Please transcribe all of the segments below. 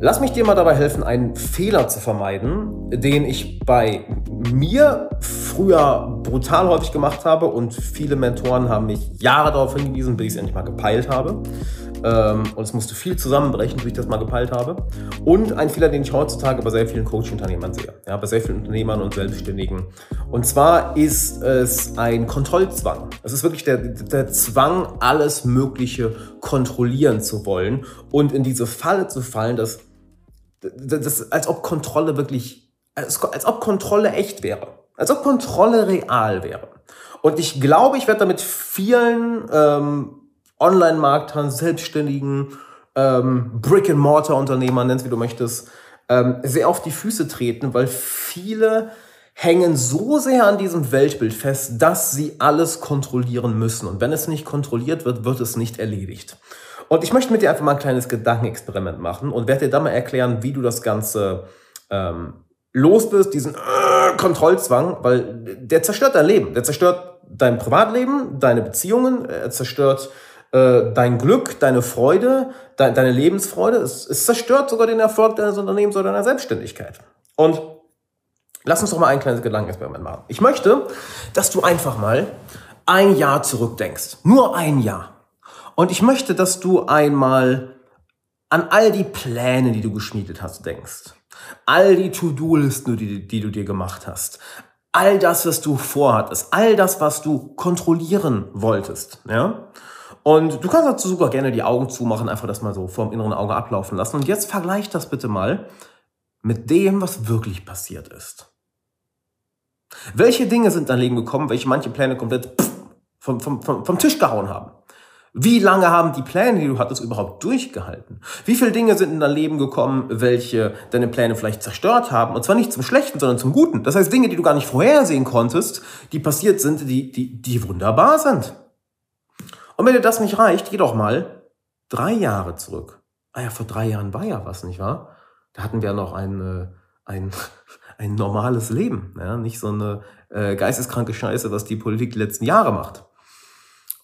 Lass mich dir mal dabei helfen, einen Fehler zu vermeiden, den ich bei mir früher brutal häufig gemacht habe und viele Mentoren haben mich Jahre darauf hingewiesen, bis ich es endlich mal gepeilt habe. Ähm, und es musste viel zusammenbrechen, bis ich das mal gepeilt habe. Und ein Fehler, den ich heutzutage bei sehr vielen Coach-Unternehmern sehe, ja, bei sehr vielen Unternehmern und Selbstständigen. Und zwar ist es ein Kontrollzwang. Es ist wirklich der, der Zwang, alles Mögliche kontrollieren zu wollen und in diese Falle zu fallen, dass das, das, als ob Kontrolle wirklich, als, als ob Kontrolle echt wäre. Als ob Kontrolle real wäre. Und ich glaube, ich werde damit vielen ähm, Online-Marktern, Selbstständigen, ähm, Brick-and-Mortar-Unternehmern, nennst wie du möchtest, ähm, sehr auf die Füße treten, weil viele hängen so sehr an diesem Weltbild fest, dass sie alles kontrollieren müssen. Und wenn es nicht kontrolliert wird, wird es nicht erledigt. Und ich möchte mit dir einfach mal ein kleines Gedankenexperiment machen und werde dir dann mal erklären, wie du das Ganze ähm, los bist, diesen äh, Kontrollzwang, weil der zerstört dein Leben. Der zerstört dein Privatleben, deine Beziehungen, er zerstört äh, dein Glück, deine Freude, de deine Lebensfreude. Es zerstört sogar den Erfolg deines Unternehmens oder deiner Selbstständigkeit. Und lass uns doch mal ein kleines Gedankenexperiment machen. Ich möchte, dass du einfach mal ein Jahr zurückdenkst. Nur ein Jahr. Und ich möchte, dass du einmal an all die Pläne, die du geschmiedet hast, denkst. All die To-Do-Listen, die, die du dir gemacht hast. All das, was du vorhattest. All das, was du kontrollieren wolltest. Ja? Und du kannst dazu sogar gerne die Augen zumachen, einfach das mal so vor dem inneren Auge ablaufen lassen. Und jetzt vergleich das bitte mal mit dem, was wirklich passiert ist. Welche Dinge sind in dein Leben gekommen, welche manche Pläne komplett vom, vom, vom, vom Tisch gehauen haben? Wie lange haben die Pläne, die du hattest, überhaupt durchgehalten? Wie viele Dinge sind in dein Leben gekommen, welche deine Pläne vielleicht zerstört haben? Und zwar nicht zum Schlechten, sondern zum Guten. Das heißt, Dinge, die du gar nicht vorhersehen konntest, die passiert sind, die, die, die wunderbar sind. Und wenn dir das nicht reicht, geh doch mal drei Jahre zurück. Ah ja, vor drei Jahren war ja was, nicht wahr? Da hatten wir noch ein, äh, ein, ein normales Leben. Ja? Nicht so eine äh, geisteskranke Scheiße, was die Politik die letzten Jahre macht.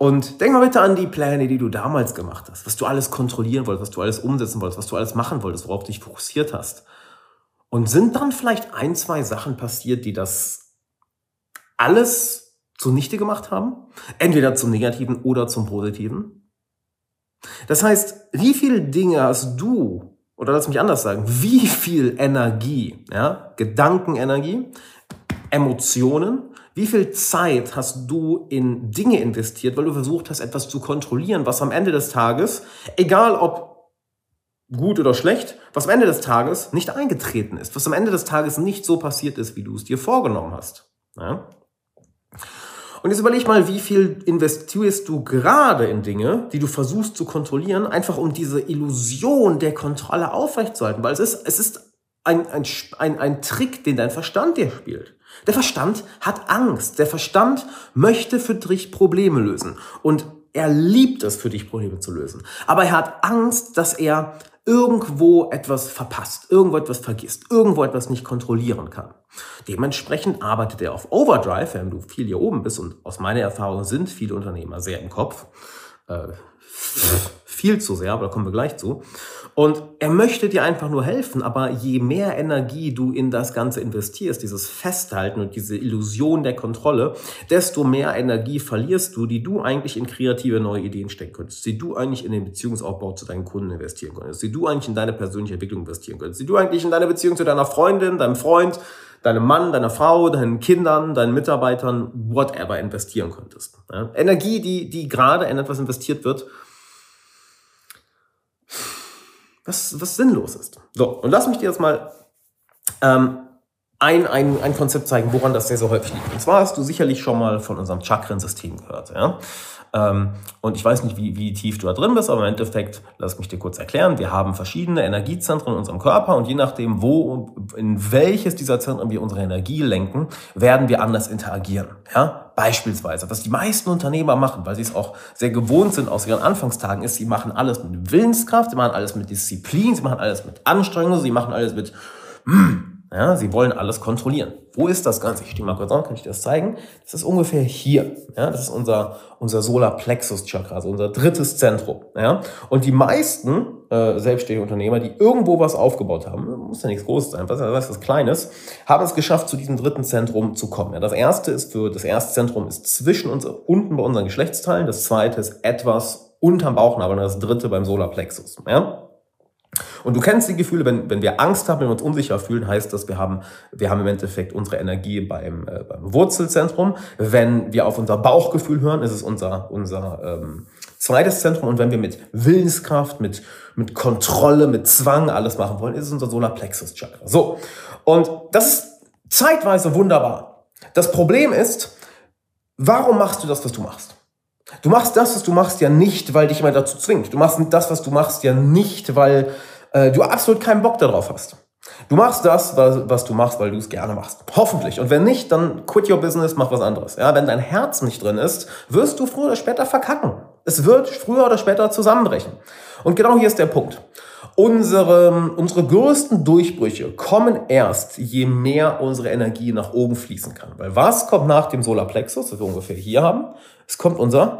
Und denk mal bitte an die Pläne, die du damals gemacht hast, was du alles kontrollieren wolltest, was du alles umsetzen wolltest, was du alles machen wolltest, worauf du dich fokussiert hast. Und sind dann vielleicht ein, zwei Sachen passiert, die das alles zunichte gemacht haben? Entweder zum Negativen oder zum Positiven? Das heißt, wie viele Dinge hast du, oder lass mich anders sagen, wie viel Energie, ja, Gedankenenergie, Emotionen wie viel Zeit hast du in Dinge investiert, weil du versucht hast, etwas zu kontrollieren, was am Ende des Tages, egal ob gut oder schlecht, was am Ende des Tages nicht eingetreten ist, was am Ende des Tages nicht so passiert ist, wie du es dir vorgenommen hast. Ja? Und jetzt überleg mal, wie viel investierst du gerade in Dinge, die du versuchst zu kontrollieren, einfach um diese Illusion der Kontrolle aufrechtzuerhalten, weil es ist, es ist ein, ein, ein, ein Trick, den dein Verstand dir spielt. Der Verstand hat Angst. Der Verstand möchte für dich Probleme lösen. Und er liebt es, für dich Probleme zu lösen. Aber er hat Angst, dass er irgendwo etwas verpasst, irgendwo etwas vergisst, irgendwo etwas nicht kontrollieren kann. Dementsprechend arbeitet er auf Overdrive, wenn du viel hier oben bist und aus meiner Erfahrung sind viele Unternehmer sehr im Kopf. Äh, viel zu sehr, aber da kommen wir gleich zu. Und er möchte dir einfach nur helfen, aber je mehr Energie du in das Ganze investierst, dieses Festhalten und diese Illusion der Kontrolle, desto mehr Energie verlierst du, die du eigentlich in kreative neue Ideen stecken könntest, die du eigentlich in den Beziehungsaufbau zu deinen Kunden investieren könntest, die du eigentlich in deine persönliche Entwicklung investieren könntest, die du eigentlich in deine Beziehung zu deiner Freundin, deinem Freund, deinem Mann, deiner Frau, deinen Kindern, deinen Mitarbeitern, whatever investieren könntest. Ja? Energie, die, die gerade in etwas investiert wird, was, was sinnlos ist. So, und lass mich dir jetzt mal ähm, ein, ein, ein Konzept zeigen, woran das sehr, sehr häufig liegt. Und zwar hast du sicherlich schon mal von unserem Chakrensystem gehört. Ja? Ähm, und ich weiß nicht, wie, wie tief du da drin bist, aber im Endeffekt, lass mich dir kurz erklären, wir haben verschiedene Energiezentren in unserem Körper und je nachdem, wo, in welches dieser Zentren wir unsere Energie lenken, werden wir anders interagieren. Ja? Beispielsweise, was die meisten Unternehmer machen, weil sie es auch sehr gewohnt sind aus ihren Anfangstagen, ist, sie machen alles mit Willenskraft, sie machen alles mit Disziplin, sie machen alles mit Anstrengung, sie machen alles mit, hm, Ja, sie wollen alles kontrollieren. Wo ist das Ganze? Ich stehe mal kurz an, kann ich dir das zeigen? Das ist ungefähr hier. Ja, das ist unser, unser Solarplexus-Chakra, also unser drittes Zentrum. Ja, und die meisten äh, selbstständige Unternehmer, die irgendwo was aufgebaut haben, muss ja nichts Großes sein, was, was was Kleines, haben es geschafft, zu diesem dritten Zentrum zu kommen. Ja, das erste ist für, das erste Zentrum ist zwischen uns, unten bei unseren Geschlechtsteilen. Das zweite ist etwas unterm Bauchnabel und das dritte beim Solarplexus. Ja? Und du kennst die Gefühle, wenn, wenn wir Angst haben, wenn wir uns unsicher fühlen, heißt das, wir haben, wir haben im Endeffekt unsere Energie beim, äh, beim Wurzelzentrum. Wenn wir auf unser Bauchgefühl hören, ist es unser, unser ähm, zweites Zentrum. Und wenn wir mit Willenskraft, mit, mit Kontrolle, mit Zwang alles machen wollen, ist es unser Solarplexus-Chakra. So, und das ist zeitweise wunderbar. Das Problem ist, warum machst du das, was du machst? Du machst das, was du machst, ja nicht, weil dich jemand dazu zwingt. Du machst das, was du machst, ja nicht, weil äh, du absolut keinen Bock darauf hast. Du machst das, was, was du machst, weil du es gerne machst. Hoffentlich. Und wenn nicht, dann quit your business, mach was anderes. Ja, wenn dein Herz nicht drin ist, wirst du früher oder später verkacken. Es wird früher oder später zusammenbrechen. Und genau hier ist der Punkt. Unsere, unsere größten Durchbrüche kommen erst, je mehr unsere Energie nach oben fließen kann. Weil was kommt nach dem Solarplexus, das wir ungefähr hier haben? Es kommt unser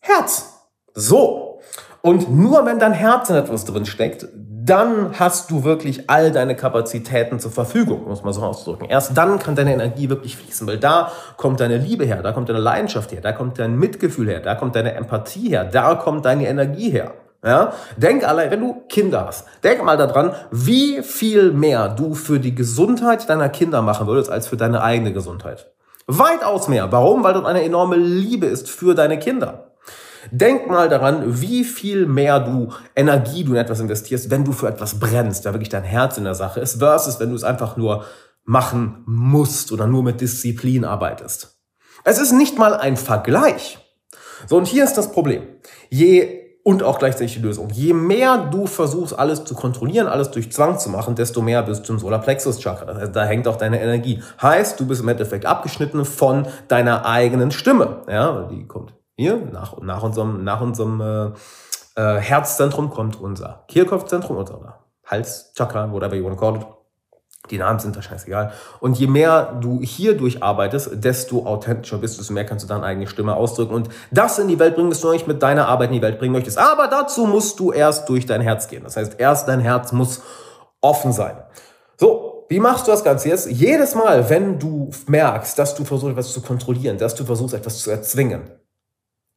Herz. So. Und nur wenn dein Herz in etwas drin steckt, dann hast du wirklich all deine Kapazitäten zur Verfügung, muss man so ausdrücken. Erst dann kann deine Energie wirklich fließen, weil da kommt deine Liebe her, da kommt deine Leidenschaft her, da kommt dein Mitgefühl her, da kommt deine Empathie her, da kommt deine Energie her. Ja? Denk allein, wenn du Kinder hast, denk mal daran, wie viel mehr du für die Gesundheit deiner Kinder machen würdest, als für deine eigene Gesundheit. Weitaus mehr. Warum? Weil dort eine enorme Liebe ist für deine Kinder. Denk mal daran, wie viel mehr du Energie du in etwas investierst, wenn du für etwas brennst, da wirklich dein Herz in der Sache ist, versus wenn du es einfach nur machen musst oder nur mit Disziplin arbeitest. Es ist nicht mal ein Vergleich. So, und hier ist das Problem. Je und auch gleichzeitig die Lösung. Je mehr du versuchst, alles zu kontrollieren, alles durch Zwang zu machen, desto mehr bist du im Solarplexus-Chakra. Heißt, da hängt auch deine Energie. Heißt, du bist im Endeffekt abgeschnitten von deiner eigenen Stimme. Ja, die kommt hier, nach, nach unserem, nach unserem äh, äh, Herzzentrum kommt unser Kehlkopfzentrum, unser Halschakra, whatever you want to call it. Die Namen sind da scheißegal. Und je mehr du hier durcharbeitest, desto authentischer bist du, desto mehr kannst du deine eigene Stimme ausdrücken und das in die Welt bringen, was du eigentlich mit deiner Arbeit in die Welt bringen möchtest. Aber dazu musst du erst durch dein Herz gehen. Das heißt, erst dein Herz muss offen sein. So, wie machst du das Ganze jetzt? Jedes Mal, wenn du merkst, dass du versuchst, etwas zu kontrollieren, dass du versuchst, etwas zu erzwingen,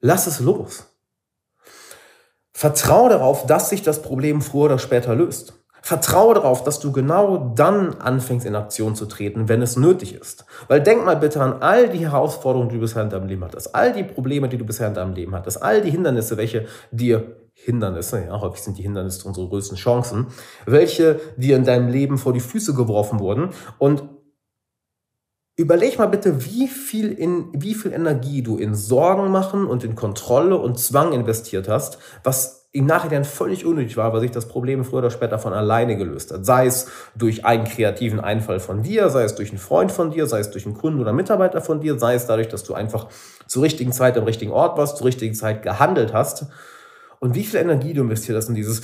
lass es los. Vertraue darauf, dass sich das Problem früher oder später löst. Vertraue darauf, dass du genau dann anfängst in Aktion zu treten, wenn es nötig ist. Weil denk mal bitte an all die Herausforderungen, die du bisher in deinem Leben hattest, all die Probleme, die du bisher in deinem Leben hattest, all die Hindernisse, welche dir Hindernisse, ja, häufig sind die Hindernisse unsere größten Chancen, welche dir in deinem Leben vor die Füße geworfen wurden und Überleg mal bitte, wie viel, in, wie viel Energie du in Sorgen machen und in Kontrolle und Zwang investiert hast, was im Nachhinein völlig unnötig war, weil sich das Problem früher oder später von alleine gelöst hat. Sei es durch einen kreativen Einfall von dir, sei es durch einen Freund von dir, sei es durch einen Kunden oder Mitarbeiter von dir, sei es dadurch, dass du einfach zur richtigen Zeit am richtigen Ort warst, zur richtigen Zeit gehandelt hast. Und wie viel Energie du investiert hast in dieses,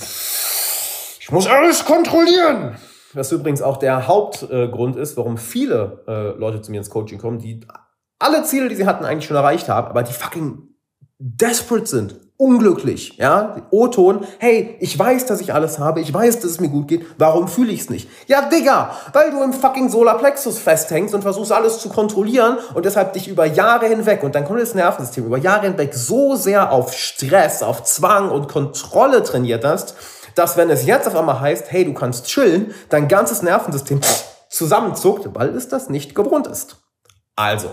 ich muss alles kontrollieren. Was übrigens auch der Hauptgrund ist, warum viele äh, Leute zu mir ins Coaching kommen, die alle Ziele, die sie hatten, eigentlich schon erreicht haben, aber die fucking desperate sind, unglücklich, ja, O-Ton, hey, ich weiß, dass ich alles habe, ich weiß, dass es mir gut geht, warum fühle ich es nicht? Ja, Digga, weil du im fucking Solarplexus festhängst und versuchst alles zu kontrollieren und deshalb dich über Jahre hinweg und dein komplettes Nervensystem über Jahre hinweg so sehr auf Stress, auf Zwang und Kontrolle trainiert hast, dass wenn es jetzt auf einmal heißt, hey, du kannst chillen, dein ganzes Nervensystem zusammenzuckt, weil es das nicht gewohnt ist. Also,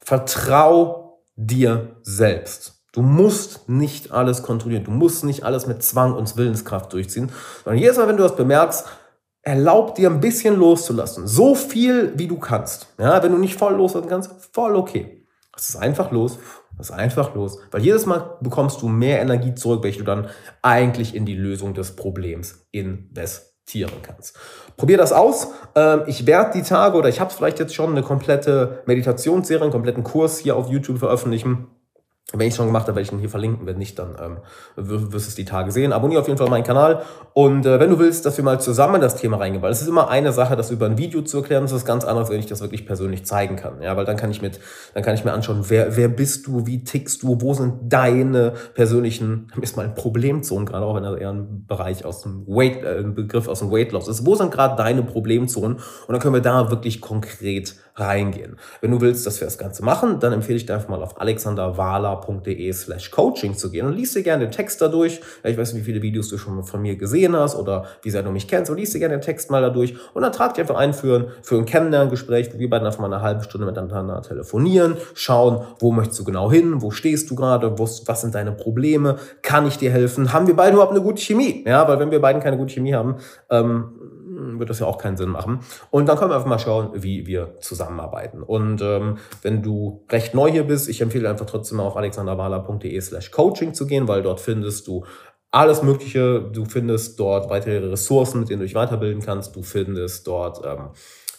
vertrau dir selbst. Du musst nicht alles kontrollieren. Du musst nicht alles mit Zwang und Willenskraft durchziehen. Sondern jedes Mal, wenn du das bemerkst, erlaub dir ein bisschen loszulassen. So viel, wie du kannst. Ja, wenn du nicht voll loslassen kannst, voll okay. Das ist einfach los. Das ist einfach los. Weil jedes Mal bekommst du mehr Energie zurück, welche du dann eigentlich in die Lösung des Problems investierst meditieren kannst. Probier das aus. Ähm, ich werde die Tage oder ich habe vielleicht jetzt schon eine komplette Meditationsserie, einen kompletten Kurs hier auf YouTube veröffentlichen Wenn ich schon gemacht habe, werde ich ihn hier verlinken. Wenn nicht, dann ähm, wirst du es die Tage sehen. Abonniere auf jeden Fall meinen Kanal. Und äh, wenn du willst, dass wir mal zusammen das Thema reingehen, weil es ist immer eine Sache, das über ein Video zu erklären, das ist ganz anderes, wenn ich das wirklich persönlich zeigen kann. Ja, weil dann kann ich mit, dann kann ich mir anschauen, wer, wer bist du, wie tickst du, wo sind deine persönlichen, ist mal ein Problemzonen, gerade auch wenn er eher ein Bereich aus dem Weight, äh, ein Begriff aus dem Weight Loss ist. Wo sind gerade deine Problemzonen? Und dann können wir da wirklich konkret reingehen. Wenn du willst, dass wir das Ganze machen, dann empfehle ich dir einfach mal auf alexanderwala.de slash coaching zu gehen und liest dir gerne den Text dadurch. Ich weiß nicht, wie viele Videos du schon von mir gesehen hast oder wie sehr du mich kennst. Und liest dir gerne den Text mal dadurch und dann trag dich einfach ein für ein, für ein Kennenlerngespräch, wo wir beiden einfach mal eine halbe Stunde miteinander telefonieren, schauen, wo möchtest du genau hin, wo stehst du gerade, was sind deine Probleme, kann ich dir helfen, haben wir beide überhaupt eine gute Chemie? Ja, weil wenn wir beiden keine gute Chemie haben, ähm, wird das ja auch keinen Sinn machen. Und dann können wir einfach mal schauen, wie wir zusammenarbeiten. Und ähm, wenn du recht neu hier bist, ich empfehle einfach trotzdem mal auf alexanderwala.de slash coaching zu gehen, weil dort findest du alles Mögliche. Du findest dort weitere Ressourcen, mit denen du dich weiterbilden kannst. Du findest dort ähm,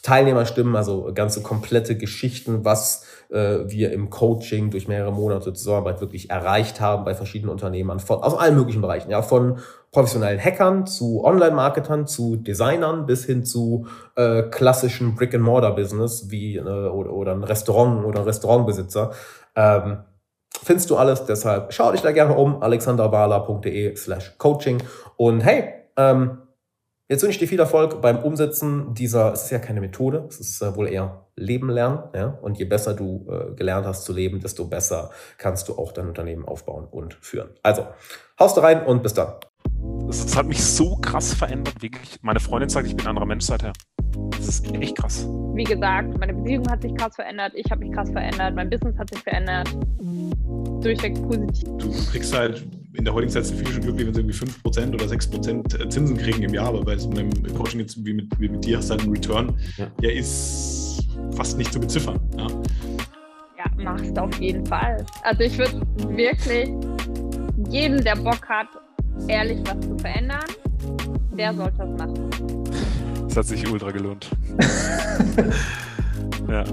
Teilnehmerstimmen, also ganze komplette Geschichten, was äh, wir im Coaching durch mehrere Monate Zusammenarbeit wirklich erreicht haben bei verschiedenen Unternehmern von, aus allen möglichen Bereichen, ja, von professionellen Hackern zu Online-Marketern zu Designern bis hin zu äh, klassischen Brick-and-Mortar-Business wie äh, oder, oder ein Restaurant oder ein Restaurantbesitzer. Ähm, findest du alles, deshalb schau dich da gerne um, alexanderwala.de slash coaching und hey, ähm, Jetzt wünsche ich dir viel Erfolg beim Umsetzen dieser, es ist ja keine Methode, es ist äh, wohl eher Leben lernen. Ja? Und je besser du äh, gelernt hast zu leben, desto besser kannst du auch dein Unternehmen aufbauen und führen. Also, haust rein und bis dann. Das hat mich so krass verändert, wirklich. Meine Freundin sagt, ich bin ein anderer Mensch seither. Das ist echt krass. Wie gesagt, meine Beziehung hat sich krass verändert, ich habe mich krass verändert, mein Business hat sich verändert. Durchweg positiv. Du kriegst halt in der heutigen Zeit sind viele schon glücklich, wenn sie irgendwie 5% oder 6% Zinsen kriegen im Jahr, aber bei so einem Coaching jetzt wie mit, wie mit dir hast du halt einen Return, ja. der ist fast nicht zu beziffern. Ja, ja machst auf jeden Fall. Also ich würde wirklich jedem, der Bock hat, ehrlich was zu verändern, der sollte das machen. Das hat sich ultra gelohnt. ja.